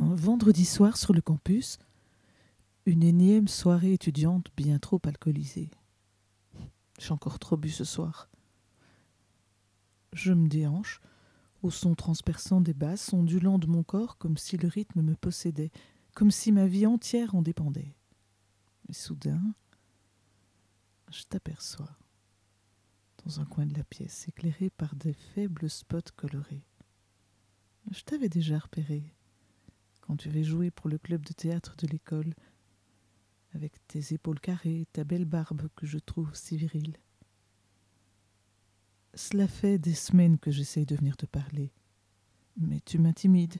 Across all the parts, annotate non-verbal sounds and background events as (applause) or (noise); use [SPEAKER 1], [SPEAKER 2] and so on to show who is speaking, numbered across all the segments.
[SPEAKER 1] Un vendredi soir sur le campus, une énième soirée étudiante bien trop alcoolisée. J'ai encore trop bu ce soir. Je me déhanche, au son transperçant des basses, ondulant de mon corps comme si le rythme me possédait, comme si ma vie entière en dépendait. Et soudain, je t'aperçois dans un coin de la pièce, éclairé par des faibles spots colorés. Je t'avais déjà repéré quand tu avais joué pour le club de théâtre de l'école, avec tes épaules carrées, ta belle barbe que je trouve si virile. Cela fait des semaines que j'essaye de venir te parler, mais tu m'intimides,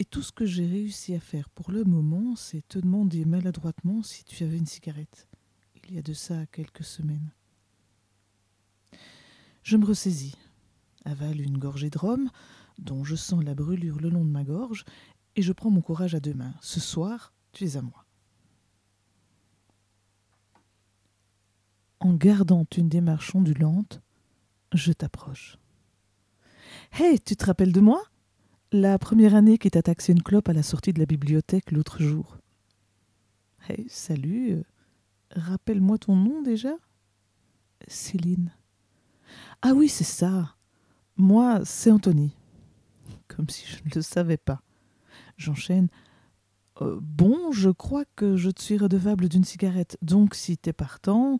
[SPEAKER 1] et tout ce que j'ai réussi à faire pour le moment, c'est te demander maladroitement si tu avais une cigarette, il y a de ça quelques semaines. Je me ressaisis, avale une gorgée de rhum, dont je sens la brûlure le long de ma gorge, et je prends mon courage à deux mains. Ce soir, tu es à moi. En gardant une démarche ondulante, je t'approche. Hey, tu te rappelles de moi? La première année qui t'a taxé une clope à la sortie de la bibliothèque l'autre jour. Hey, salut. euh, Rappelle-moi ton nom déjà? Céline. Ah oui, c'est ça. Moi, c'est Anthony. Comme si je ne le savais pas. J'enchaîne. Euh, bon, je crois que je te suis redevable d'une cigarette. Donc, si t'es partant,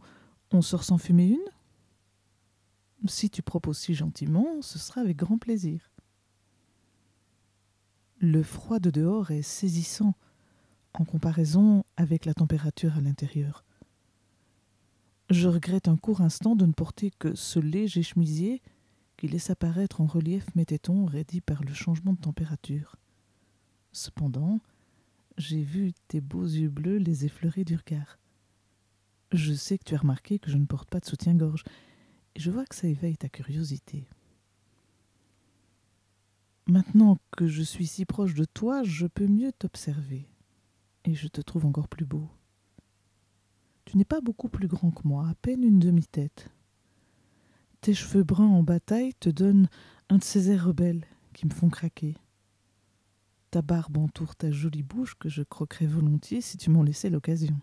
[SPEAKER 1] on sort sans fumer une? Si tu proposes si gentiment, ce sera avec grand plaisir. Le froid de dehors est saisissant en comparaison avec la température à l'intérieur. Je regrette un court instant de ne porter que ce léger chemisier qui laisse apparaître en relief mes tétons raidis par le changement de température. Cependant, j'ai vu tes beaux yeux bleus les effleurer du regard. Je sais que tu as remarqué que je ne porte pas de soutien-gorge, et je vois que ça éveille ta curiosité. Maintenant que je suis si proche de toi, je peux mieux t'observer, et je te trouve encore plus beau. Tu n'es pas beaucoup plus grand que moi, à peine une demi-tête. Tes cheveux bruns en bataille te donnent un de ces airs rebelles qui me font craquer. Ta barbe entoure ta jolie bouche que je croquerais volontiers si tu m'en laissais l'occasion.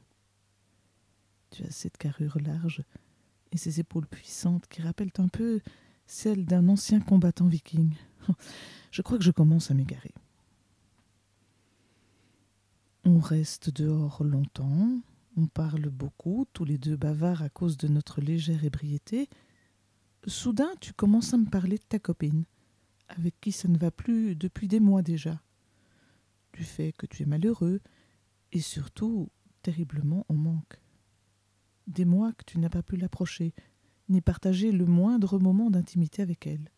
[SPEAKER 1] Tu as cette carrure large et ces épaules puissantes qui rappellent un peu celles d'un ancien combattant viking. (laughs) Je crois que je commence à m'égarer. On reste dehors longtemps, on parle beaucoup, tous les deux bavards à cause de notre légère ébriété. Soudain, tu commences à me parler de ta copine, avec qui ça ne va plus depuis des mois déjà. Du fait que tu es malheureux, et surtout terriblement en manque. Des mois que tu n'as pas pu l'approcher, ni partager le moindre moment d'intimité avec elle.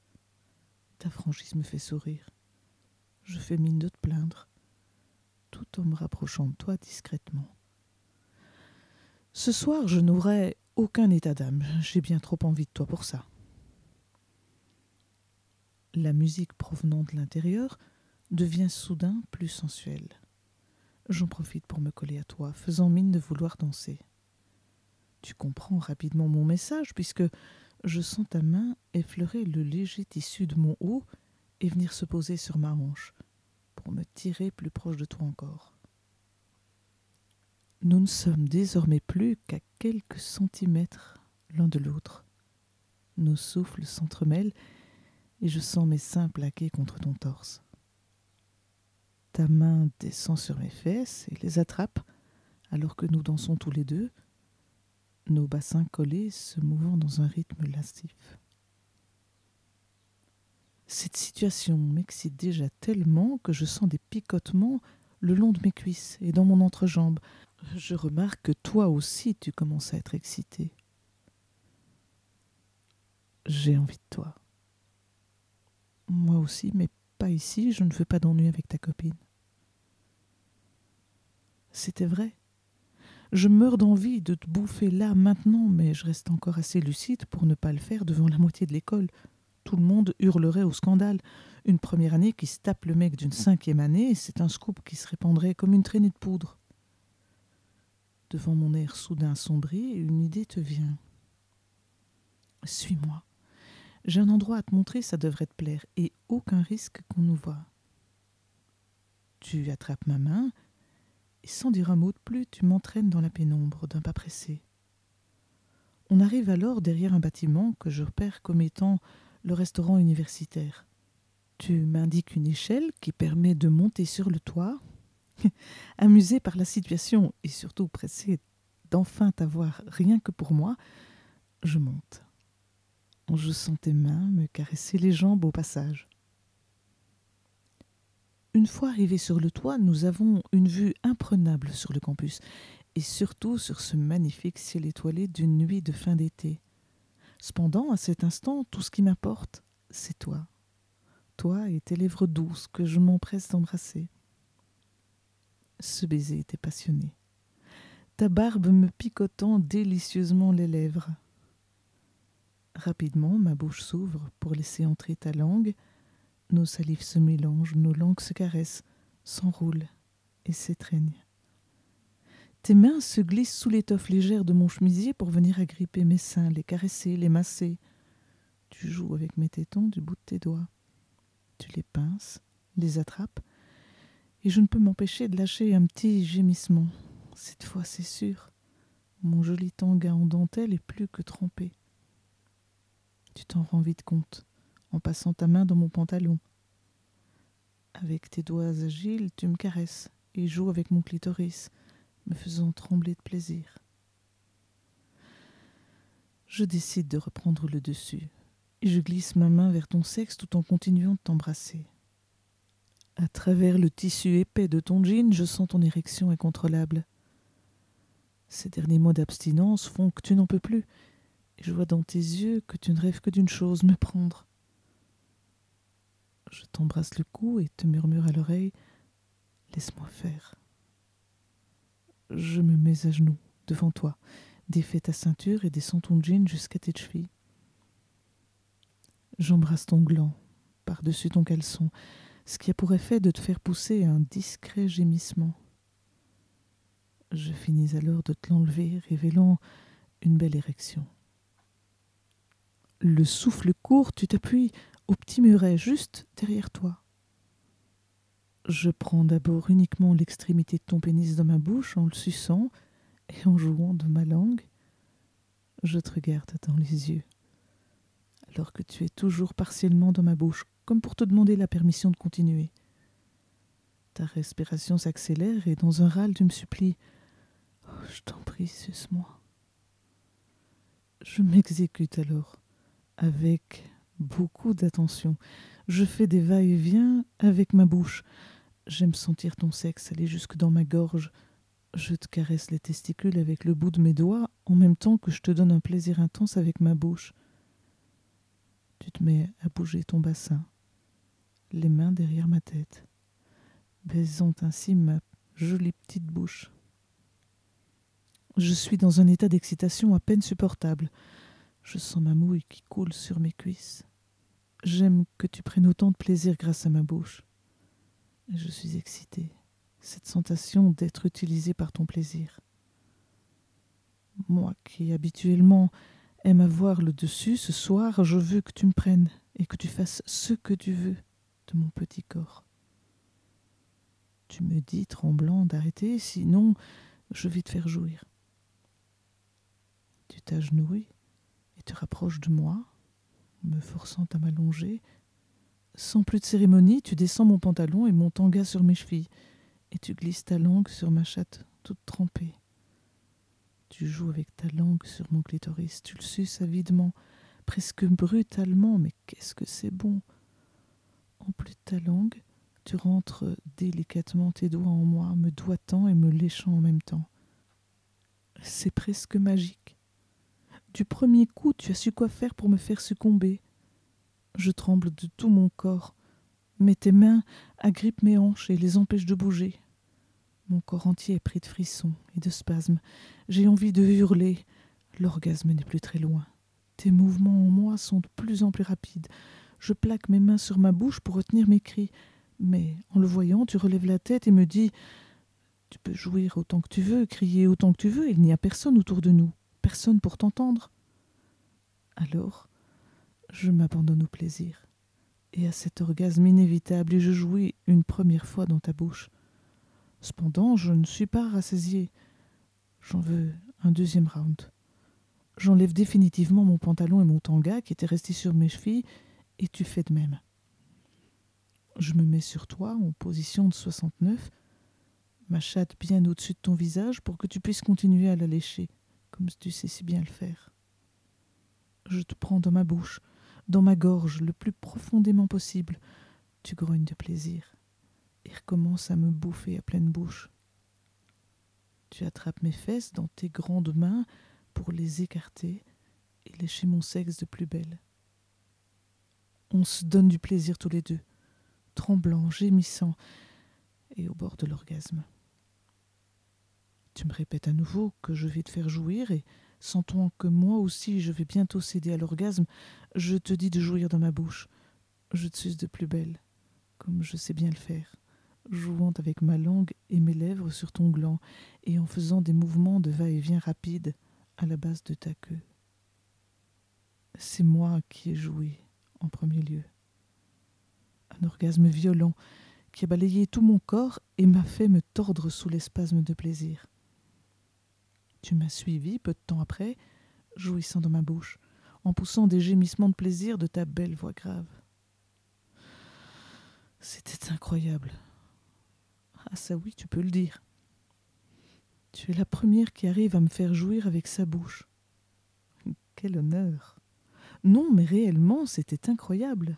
[SPEAKER 1] Ta franchise me fait sourire. Je fais mine de te plaindre, tout en me rapprochant de toi discrètement. Ce soir, je n'aurai aucun état d'âme. J'ai bien trop envie de toi pour ça. La musique provenant de l'intérieur devient soudain plus sensuelle. J'en profite pour me coller à toi, faisant mine de vouloir danser. Tu comprends rapidement mon message, puisque je sens ta main effleurer le léger tissu de mon haut et venir se poser sur ma hanche, pour me tirer plus proche de toi encore. Nous ne sommes désormais plus qu'à quelques centimètres l'un de l'autre. Nos souffles s'entremêlent et je sens mes seins plaqués contre ton torse. Ta main descend sur mes fesses et les attrape alors que nous dansons tous les deux, nos bassins collés se mouvant dans un rythme lascif. Cette situation m'excite déjà tellement que je sens des picotements le long de mes cuisses et dans mon entrejambe. Je remarque que toi aussi tu commences à être excité. J'ai envie de toi. Moi aussi, mais pas ici, je ne veux pas d'ennui avec ta copine. C'était vrai. Je meurs d'envie de te bouffer là maintenant, mais je reste encore assez lucide pour ne pas le faire devant la moitié de l'école. Tout le monde hurlerait au scandale. Une première année qui se tape le mec d'une cinquième année, c'est un scoop qui se répandrait comme une traînée de poudre. Devant mon air soudain sombri, une idée te vient. Suis-moi. J'ai un endroit à te montrer, ça devrait te plaire, et aucun risque qu'on nous voie. tu attrapes ma main, et sans dire un mot de plus, tu m'entraînes dans la pénombre d'un pas pressé. On arrive alors derrière un bâtiment que je repère comme étant le restaurant universitaire. Tu m'indiques une échelle qui permet de monter sur le toit. (laughs) Amusé par la situation et surtout pressé d'enfin t'avoir rien que pour moi, je monte. Je sens tes mains me caresser les jambes au passage. Une fois arrivés sur le toit, nous avons une vue imprenable sur le campus et surtout sur ce magnifique ciel étoilé d'une nuit de fin d'été. Cependant, à cet instant, tout ce qui m'importe, c'est toi. Toi et tes lèvres douces que je m'empresse d'embrasser. Ce baiser était passionné. Ta barbe me picotant délicieusement les lèvres. Rapidement, ma bouche s'ouvre pour laisser entrer ta langue. Nos salives se mélangent, nos langues se caressent, s'enroulent et s'étreignent. Tes mains se glissent sous l'étoffe légère de mon chemisier pour venir agripper mes seins, les caresser, les masser. Tu joues avec mes tétons du bout de tes doigts. Tu les pinces, les attrapes, et je ne peux m'empêcher de lâcher un petit gémissement. Cette fois, c'est sûr, mon joli tanga en dentelle est plus que trempé. Tu t'en rends vite compte en passant ta main dans mon pantalon. Avec tes doigts agiles, tu me caresses et joues avec mon clitoris, me faisant trembler de plaisir. Je décide de reprendre le dessus et je glisse ma main vers ton sexe tout en continuant de t'embrasser. À travers le tissu épais de ton jean, je sens ton érection incontrôlable. Ces derniers mois d'abstinence font que tu n'en peux plus je vois dans tes yeux que tu ne rêves que d'une chose, me prendre. Je t'embrasse le cou et te murmure à l'oreille Laisse-moi faire. Je me mets à genoux devant toi, défais ta ceinture et descends ton jean jusqu'à tes chevilles. J'embrasse ton gland par-dessus ton caleçon, ce qui a pour effet de te faire pousser un discret gémissement. Je finis alors de te l'enlever, révélant une belle érection le souffle court, tu t'appuies au petit muret juste derrière toi. Je prends d'abord uniquement l'extrémité de ton pénis dans ma bouche en le suçant et en jouant de ma langue. Je te regarde dans les yeux, alors que tu es toujours partiellement dans ma bouche, comme pour te demander la permission de continuer. Ta respiration s'accélère et dans un râle tu me supplies oh, Je t'en prie, suce-moi. Je m'exécute alors avec beaucoup d'attention. Je fais des va-et-vient avec ma bouche. J'aime sentir ton sexe aller jusque dans ma gorge. Je te caresse les testicules avec le bout de mes doigts en même temps que je te donne un plaisir intense avec ma bouche. Tu te mets à bouger ton bassin, les mains derrière ma tête, baisant ainsi ma jolie petite bouche. Je suis dans un état d'excitation à peine supportable. Je sens ma mouille qui coule sur mes cuisses. J'aime que tu prennes autant de plaisir grâce à ma bouche. Et je suis excitée. Cette sensation d'être utilisée par ton plaisir. Moi qui habituellement aime avoir le dessus, ce soir, je veux que tu me prennes et que tu fasses ce que tu veux de mon petit corps. Tu me dis, tremblant, d'arrêter, sinon je vais te faire jouir. Tu t'agenouilles te rapproches de moi, me forçant à m'allonger. Sans plus de cérémonie, tu descends mon pantalon et mon tanga sur mes chevilles, et tu glisses ta langue sur ma chatte toute trempée. Tu joues avec ta langue sur mon clitoris, tu le suces avidement, presque brutalement, mais qu'est-ce que c'est bon. En plus de ta langue, tu rentres délicatement tes doigts en moi, me doigtant et me léchant en même temps. C'est presque magique. Du premier coup, tu as su quoi faire pour me faire succomber. Je tremble de tout mon corps, mais tes mains agrippent mes hanches et les empêchent de bouger. Mon corps entier est pris de frissons et de spasmes. J'ai envie de hurler. L'orgasme n'est plus très loin. Tes mouvements en moi sont de plus en plus rapides. Je plaque mes mains sur ma bouche pour retenir mes cris. Mais en le voyant, tu relèves la tête et me dis Tu peux jouir autant que tu veux, crier autant que tu veux, il n'y a personne autour de nous personne pour t'entendre. Alors, je m'abandonne au plaisir et à cet orgasme inévitable et je jouis une première fois dans ta bouche. Cependant, je ne suis pas rassasié. J'en veux un deuxième round. J'enlève définitivement mon pantalon et mon tanga qui étaient restés sur mes chevilles, et tu fais de même. Je me mets sur toi en position de 69, ma chatte bien au-dessus de ton visage pour que tu puisses continuer à la lécher, comme tu sais si bien le faire. Je te prends dans ma bouche, dans ma gorge, le plus profondément possible. Tu grognes de plaisir et recommences à me bouffer à pleine bouche. Tu attrapes mes fesses dans tes grandes mains pour les écarter et lécher mon sexe de plus belle. On se donne du plaisir tous les deux, tremblants, gémissants et au bord de l'orgasme. Tu me répètes à nouveau que je vais te faire jouir et, sentant que moi aussi je vais bientôt céder à l'orgasme, je te dis de jouir dans ma bouche. Je te suce de plus belle, comme je sais bien le faire jouant avec ma langue et mes lèvres sur ton gland, et en faisant des mouvements de va-et-vient rapides à la base de ta queue. C'est moi qui ai joué en premier lieu. Un orgasme violent qui a balayé tout mon corps et m'a fait me tordre sous les spasmes de plaisir. Tu m'as suivi peu de temps après, jouissant dans ma bouche, en poussant des gémissements de plaisir de ta belle voix grave. C'était incroyable. Ah ça oui, tu peux le dire. Tu es la première qui arrive à me faire jouir avec sa bouche. Quel honneur. Non, mais réellement, c'était incroyable.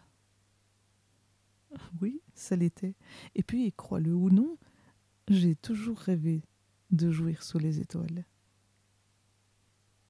[SPEAKER 1] Oui, ça l'était. Et puis, crois-le ou non, j'ai toujours rêvé de jouir sous les étoiles.